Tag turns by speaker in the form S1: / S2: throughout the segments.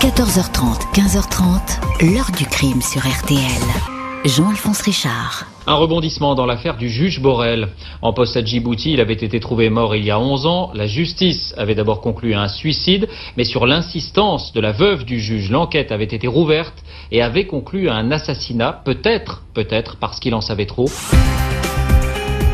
S1: 14h30, 15h30, l'heure du crime sur RTL. Jean-Alphonse Richard.
S2: Un rebondissement dans l'affaire du juge Borel. En poste à Djibouti, il avait été trouvé mort il y a 11 ans. La justice avait d'abord conclu à un suicide, mais sur l'insistance de la veuve du juge, l'enquête avait été rouverte et avait conclu à un assassinat, peut-être, peut-être parce qu'il en savait trop.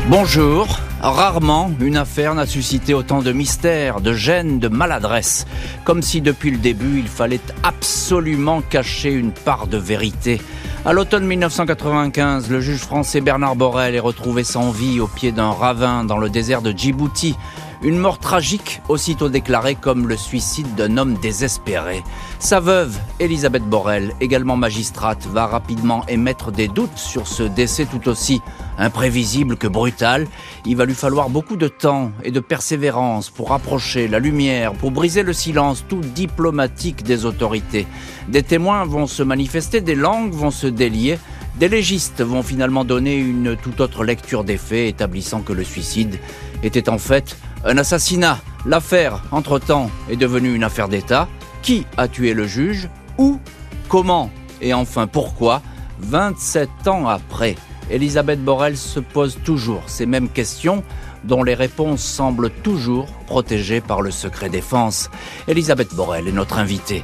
S3: Bonjour. Rarement une affaire n'a suscité autant de mystère, de gêne, de maladresse. Comme si depuis le début il fallait absolument cacher une part de vérité. À l'automne 1995, le juge français Bernard Borel est retrouvé sans vie au pied d'un ravin dans le désert de Djibouti. Une mort tragique, aussitôt déclarée comme le suicide d'un homme désespéré. Sa veuve, Elisabeth Borel, également magistrate, va rapidement émettre des doutes sur ce décès tout aussi imprévisible que brutal. Il va lui falloir beaucoup de temps et de persévérance pour rapprocher la lumière, pour briser le silence tout diplomatique des autorités. Des témoins vont se manifester, des langues vont se délier. Des légistes vont finalement donner une toute autre lecture des faits, établissant que le suicide était en fait un assassinat. L'affaire, entre-temps, est devenue une affaire d'État. Qui a tué le juge Où Comment Et enfin pourquoi 27 ans après, Elisabeth Borrell se pose toujours ces mêmes questions dont les réponses semblent toujours protégées par le secret défense. Elisabeth Borrell est notre invitée.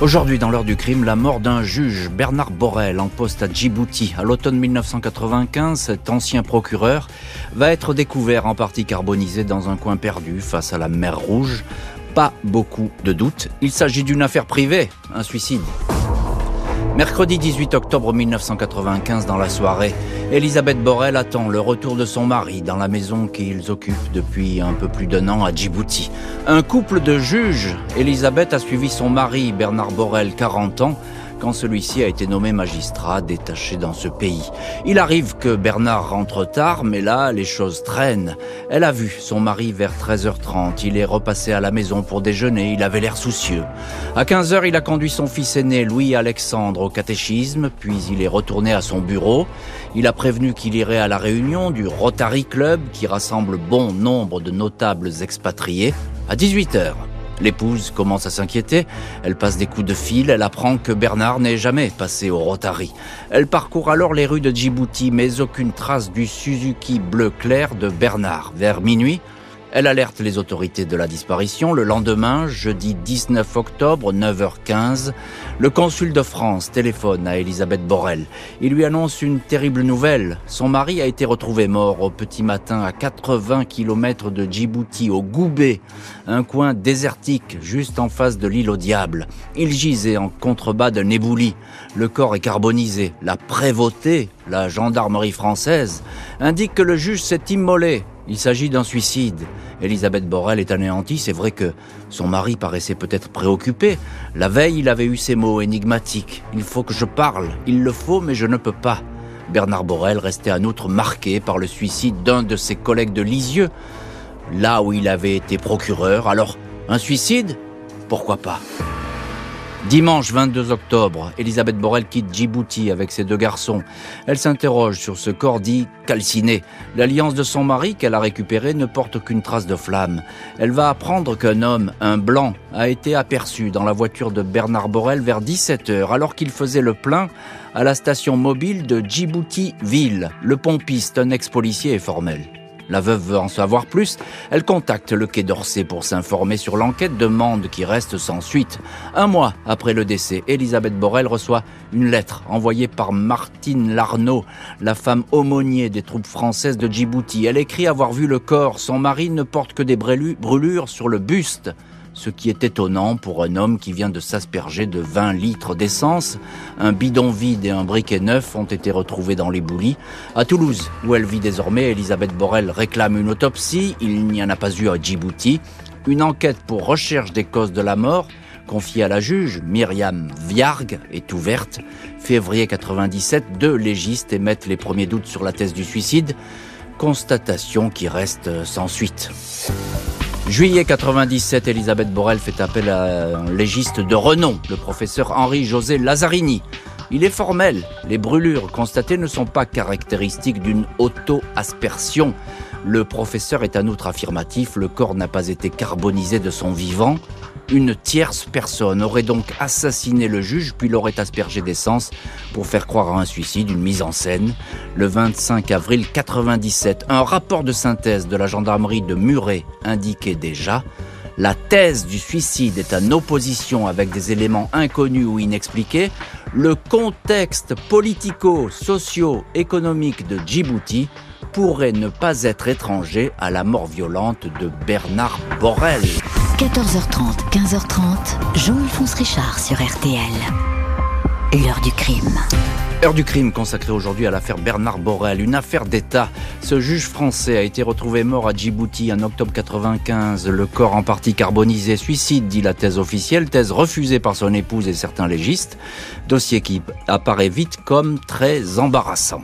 S3: Aujourd'hui, dans l'heure du crime, la mort d'un juge, Bernard Borel, en poste à Djibouti. À l'automne 1995, cet ancien procureur va être découvert en partie carbonisé dans un coin perdu face à la mer Rouge. Pas beaucoup de doutes. Il s'agit d'une affaire privée, un suicide. Mercredi 18 octobre 1995, dans la soirée, Elisabeth Borel attend le retour de son mari dans la maison qu'ils occupent depuis un peu plus d'un an à Djibouti. Un couple de juges, Elisabeth a suivi son mari, Bernard Borel, 40 ans, quand celui-ci a été nommé magistrat détaché dans ce pays. Il arrive que Bernard rentre tard, mais là, les choses traînent. Elle a vu son mari vers 13h30. Il est repassé à la maison pour déjeuner. Il avait l'air soucieux. À 15h, il a conduit son fils aîné, Louis-Alexandre, au catéchisme, puis il est retourné à son bureau. Il a prévenu qu'il irait à la réunion du Rotary Club, qui rassemble bon nombre de notables expatriés, à 18h. L'épouse commence à s'inquiéter, elle passe des coups de fil, elle apprend que Bernard n'est jamais passé au Rotary. Elle parcourt alors les rues de Djibouti, mais aucune trace du Suzuki bleu clair de Bernard. Vers minuit, elle alerte les autorités de la disparition. Le lendemain, jeudi 19 octobre, 9h15, le consul de France téléphone à Elisabeth Borel. Il lui annonce une terrible nouvelle. Son mari a été retrouvé mort au petit matin à 80 km de Djibouti, au Goubé, un coin désertique juste en face de l'île au diable. Il gisait en contrebas d'un ébouli. Le corps est carbonisé. La prévôté, la gendarmerie française, indique que le juge s'est immolé il s'agit d'un suicide. Elisabeth Borel est anéantie. C'est vrai que son mari paraissait peut-être préoccupé. La veille, il avait eu ces mots énigmatiques. Il faut que je parle. Il le faut, mais je ne peux pas. Bernard Borel restait en outre marqué par le suicide d'un de ses collègues de Lisieux, là où il avait été procureur. Alors, un suicide? Pourquoi pas? Dimanche 22 octobre, Elisabeth Borel quitte Djibouti avec ses deux garçons. Elle s'interroge sur ce corps dit calciné. L'alliance de son mari qu'elle a récupéré ne porte aucune trace de flamme. Elle va apprendre qu'un homme, un blanc, a été aperçu dans la voiture de Bernard Borel vers 17h alors qu'il faisait le plein à la station mobile de Djibouti-Ville. Le pompiste, un ex-policier, est formel. La veuve veut en savoir plus. Elle contacte le Quai d'Orsay pour s'informer sur l'enquête, demande qui reste sans suite. Un mois après le décès, Elisabeth Borel reçoit une lettre envoyée par Martine Larnaud, la femme aumônier des troupes françaises de Djibouti. Elle écrit avoir vu le corps. Son mari ne porte que des brûlures sur le buste ce qui est étonnant pour un homme qui vient de s'asperger de 20 litres d'essence. Un bidon vide et un briquet neuf ont été retrouvés dans les boulis. À Toulouse, où elle vit désormais, Elisabeth Borel réclame une autopsie. Il n'y en a pas eu à Djibouti. Une enquête pour recherche des causes de la mort confiée à la juge Myriam Viargue est ouverte. Février 97, deux légistes émettent les premiers doutes sur la thèse du suicide. Constatation qui reste sans suite. Juillet 97, Elisabeth Borel fait appel à un légiste de renom, le professeur Henri-José Lazzarini. Il est formel, les brûlures constatées ne sont pas caractéristiques d'une auto-aspersion. Le professeur est en outre affirmatif, le corps n'a pas été carbonisé de son vivant. Une tierce personne aurait donc assassiné le juge puis l'aurait aspergé d'essence pour faire croire à un suicide, une mise en scène. Le 25 avril 97, un rapport de synthèse de la gendarmerie de Muret indiquait déjà la thèse du suicide est en opposition avec des éléments inconnus ou inexpliqués, le contexte politico-socio-économique de Djibouti pourrait ne pas être étranger à la mort violente de Bernard Borrell.
S1: 14h30, 15h30, Jean-Alphonse Richard sur RTL. L'heure du crime.
S3: Heure du crime consacrée aujourd'hui à l'affaire Bernard Borrell, une affaire d'État. Ce juge français a été retrouvé mort à Djibouti en octobre 95. Le corps en partie carbonisé, suicide, dit la thèse officielle, thèse refusée par son épouse et certains légistes. Dossier qui apparaît vite comme très embarrassant.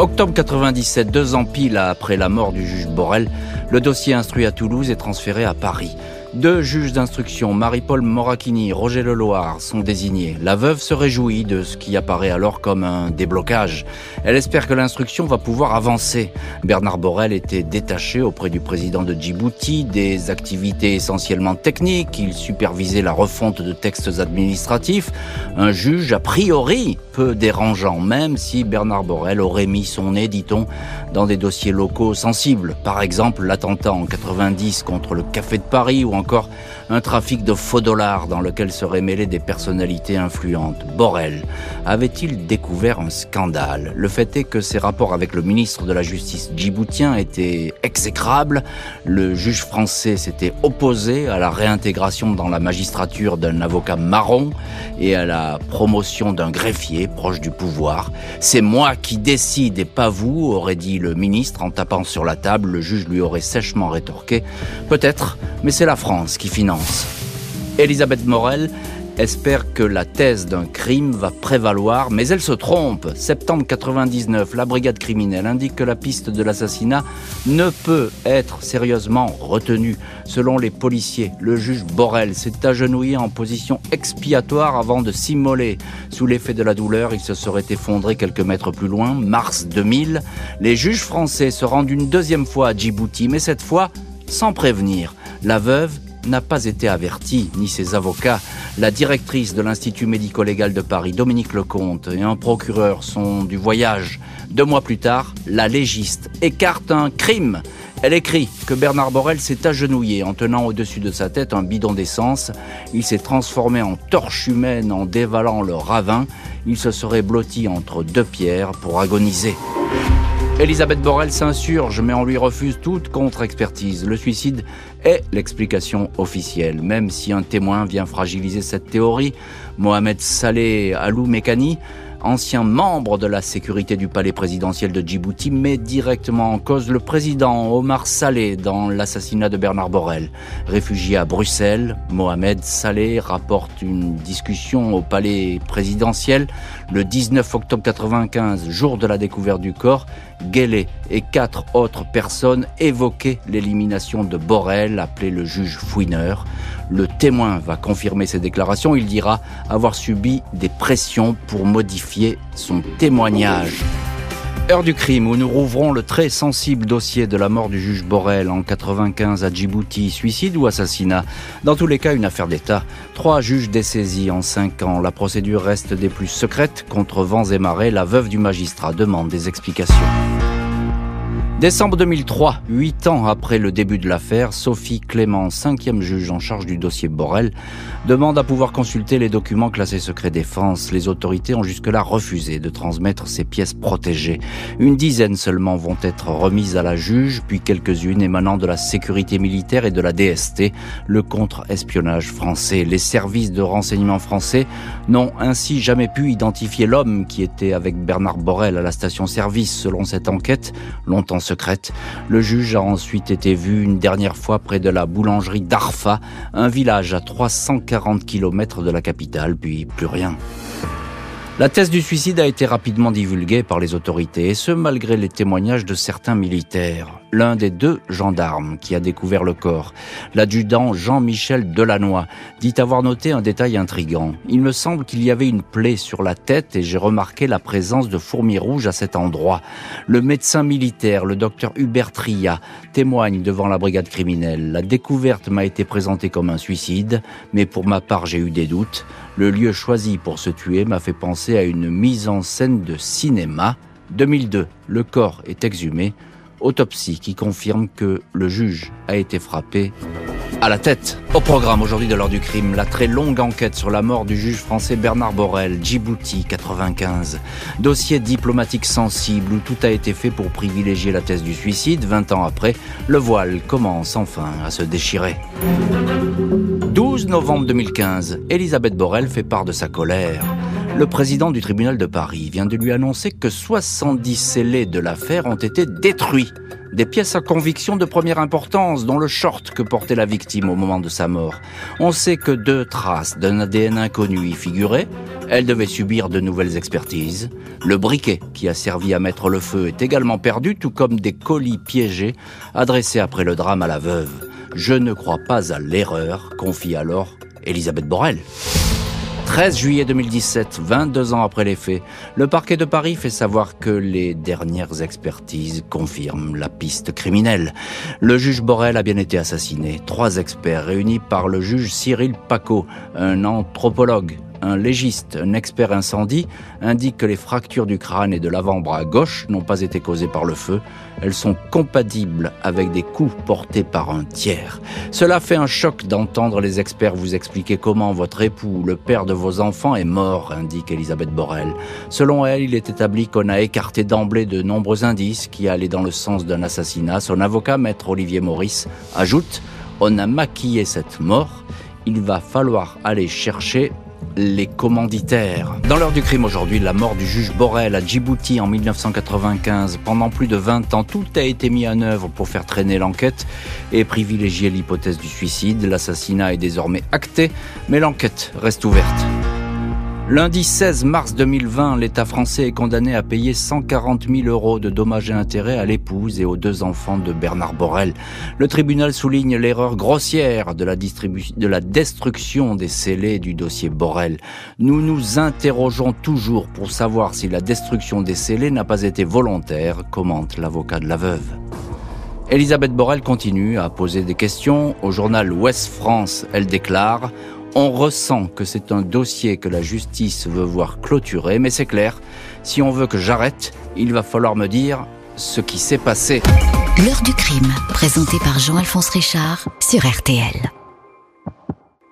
S3: Octobre 97, deux ans pile après la mort du juge Borrell, le dossier instruit à Toulouse est transféré à Paris. Deux juges d'instruction, Marie-Paul Moracchini, Roger Leloir, sont désignés. La veuve se réjouit de ce qui apparaît alors comme un déblocage. Elle espère que l'instruction va pouvoir avancer. Bernard Borrell était détaché auprès du président de Djibouti des activités essentiellement techniques. Il supervisait la refonte de textes administratifs. Un juge a priori peu dérangeant, même si Bernard Borrell aurait mis son nez, dit-on, dans des dossiers locaux sensibles. Par exemple, l'attentat en 90 contre le Café de Paris ou encore un trafic de faux dollars dans lequel seraient mêlées des personnalités influentes. Borrell avait-il découvert un scandale? Le fait est que ses rapports avec le ministre de la Justice djiboutien étaient exécrables. Le juge français s'était opposé à la réintégration dans la magistrature d'un avocat marron et à la promotion d'un greffier proche du pouvoir. C'est moi qui décide et pas vous, aurait dit le ministre en tapant sur la table. Le juge lui aurait sèchement rétorqué. Peut-être, mais c'est la France qui finance Elisabeth Morel espère que la thèse d'un crime va prévaloir, mais elle se trompe. Septembre 99, la brigade criminelle indique que la piste de l'assassinat ne peut être sérieusement retenue. Selon les policiers, le juge Borel s'est agenouillé en position expiatoire avant de s'immoler. Sous l'effet de la douleur, il se serait effondré quelques mètres plus loin. Mars 2000, les juges français se rendent une deuxième fois à Djibouti, mais cette fois sans prévenir. La veuve n'a pas été averti, ni ses avocats. La directrice de l'Institut médico-légal de Paris, Dominique Lecomte, et un procureur sont du voyage. Deux mois plus tard, la légiste écarte un crime. Elle écrit que Bernard Borel s'est agenouillé en tenant au-dessus de sa tête un bidon d'essence. Il s'est transformé en torche humaine en dévalant le ravin. Il se serait blotti entre deux pierres pour agoniser. Elisabeth Borel s'insurge, mais on lui refuse toute contre-expertise. Le suicide est l'explication officielle, même si un témoin vient fragiliser cette théorie. Mohamed Saleh Alou Mekani ancien membre de la sécurité du palais présidentiel de Djibouti, met directement en cause le président Omar Saleh dans l'assassinat de Bernard Borrell. Réfugié à Bruxelles, Mohamed Saleh rapporte une discussion au palais présidentiel le 19 octobre 95, jour de la découverte du corps. Guélé et quatre autres personnes évoquaient l'élimination de Borrell, appelé le juge fouineur. Le témoin va confirmer ses déclarations. Il dira avoir subi des pressions pour modifier son témoignage. Heure du crime où nous rouvrons le très sensible dossier de la mort du juge Borrell en 95 à Djibouti, suicide ou assassinat. Dans tous les cas, une affaire d'État. Trois juges dessaisis en cinq ans. La procédure reste des plus secrètes. Contre vents et marées, la veuve du magistrat demande des explications. Décembre 2003, huit ans après le début de l'affaire, Sophie Clément, cinquième juge en charge du dossier Borel, demande à pouvoir consulter les documents classés secret défense. Les autorités ont jusque-là refusé de transmettre ces pièces protégées. Une dizaine seulement vont être remises à la juge, puis quelques-unes émanant de la sécurité militaire et de la DST, le contre-espionnage français. Les services de renseignement français n'ont ainsi jamais pu identifier l'homme qui était avec Bernard Borel à la station-service selon cette enquête, longtemps secrète. Le juge a ensuite été vu une dernière fois près de la boulangerie d'Arfa, un village à 340 km de la capitale, puis plus rien. La thèse du suicide a été rapidement divulguée par les autorités, et ce malgré les témoignages de certains militaires. L'un des deux gendarmes qui a découvert le corps. L'adjudant Jean-Michel Delannoy dit avoir noté un détail intrigant. Il me semble qu'il y avait une plaie sur la tête et j'ai remarqué la présence de fourmis rouges à cet endroit. Le médecin militaire, le docteur Hubert Tria, témoigne devant la brigade criminelle. La découverte m'a été présentée comme un suicide, mais pour ma part j'ai eu des doutes. Le lieu choisi pour se tuer m'a fait penser à une mise en scène de cinéma. 2002, le corps est exhumé. Autopsie qui confirme que le juge a été frappé à la tête. Au programme aujourd'hui de l'heure du crime, la très longue enquête sur la mort du juge français Bernard Borel, Djibouti 95. Dossier diplomatique sensible où tout a été fait pour privilégier la thèse du suicide. 20 ans après, le voile commence enfin à se déchirer. 12 novembre 2015, Elisabeth Borel fait part de sa colère. Le président du tribunal de Paris vient de lui annoncer que 70 scellés de l'affaire ont été détruits. Des pièces à conviction de première importance, dont le short que portait la victime au moment de sa mort. On sait que deux traces d'un ADN inconnu y figuraient. Elle devait subir de nouvelles expertises. Le briquet qui a servi à mettre le feu est également perdu, tout comme des colis piégés adressés après le drame à la veuve. Je ne crois pas à l'erreur, confie alors Elisabeth Borel. 13 juillet 2017, 22 ans après les faits, le parquet de Paris fait savoir que les dernières expertises confirment la piste criminelle. Le juge Borel a bien été assassiné. Trois experts réunis par le juge Cyril Paco, un anthropologue, un légiste, un expert incendie, indique que les fractures du crâne et de l'avant-bras gauche n'ont pas été causées par le feu. Elles sont compatibles avec des coups portés par un tiers. Cela fait un choc d'entendre les experts vous expliquer comment votre époux, le père de vos enfants, est mort, indique Elisabeth Borel. Selon elle, il est établi qu'on a écarté d'emblée de nombreux indices qui allaient dans le sens d'un assassinat. Son avocat, maître Olivier Maurice, ajoute on a maquillé cette mort. Il va falloir aller chercher les commanditaires. Dans l'heure du crime aujourd'hui, la mort du juge Borel à Djibouti en 1995. Pendant plus de 20 ans, tout a été mis en œuvre pour faire traîner l'enquête et privilégier l'hypothèse du suicide. L'assassinat est désormais acté, mais l'enquête reste ouverte. Lundi 16 mars 2020, l'État français est condamné à payer 140 000 euros de dommages et intérêts à l'épouse et aux deux enfants de Bernard Borel. Le tribunal souligne l'erreur grossière de la, de la destruction des scellés du dossier Borel. Nous nous interrogeons toujours pour savoir si la destruction des scellés n'a pas été volontaire, commente l'avocat de la veuve. Elisabeth Borel continue à poser des questions. Au journal Ouest France, elle déclare on ressent que c'est un dossier que la justice veut voir clôturé, mais c'est clair, si on veut que j'arrête, il va falloir me dire ce qui s'est passé.
S1: L'heure du crime, présenté par Jean-Alphonse Richard sur RTL.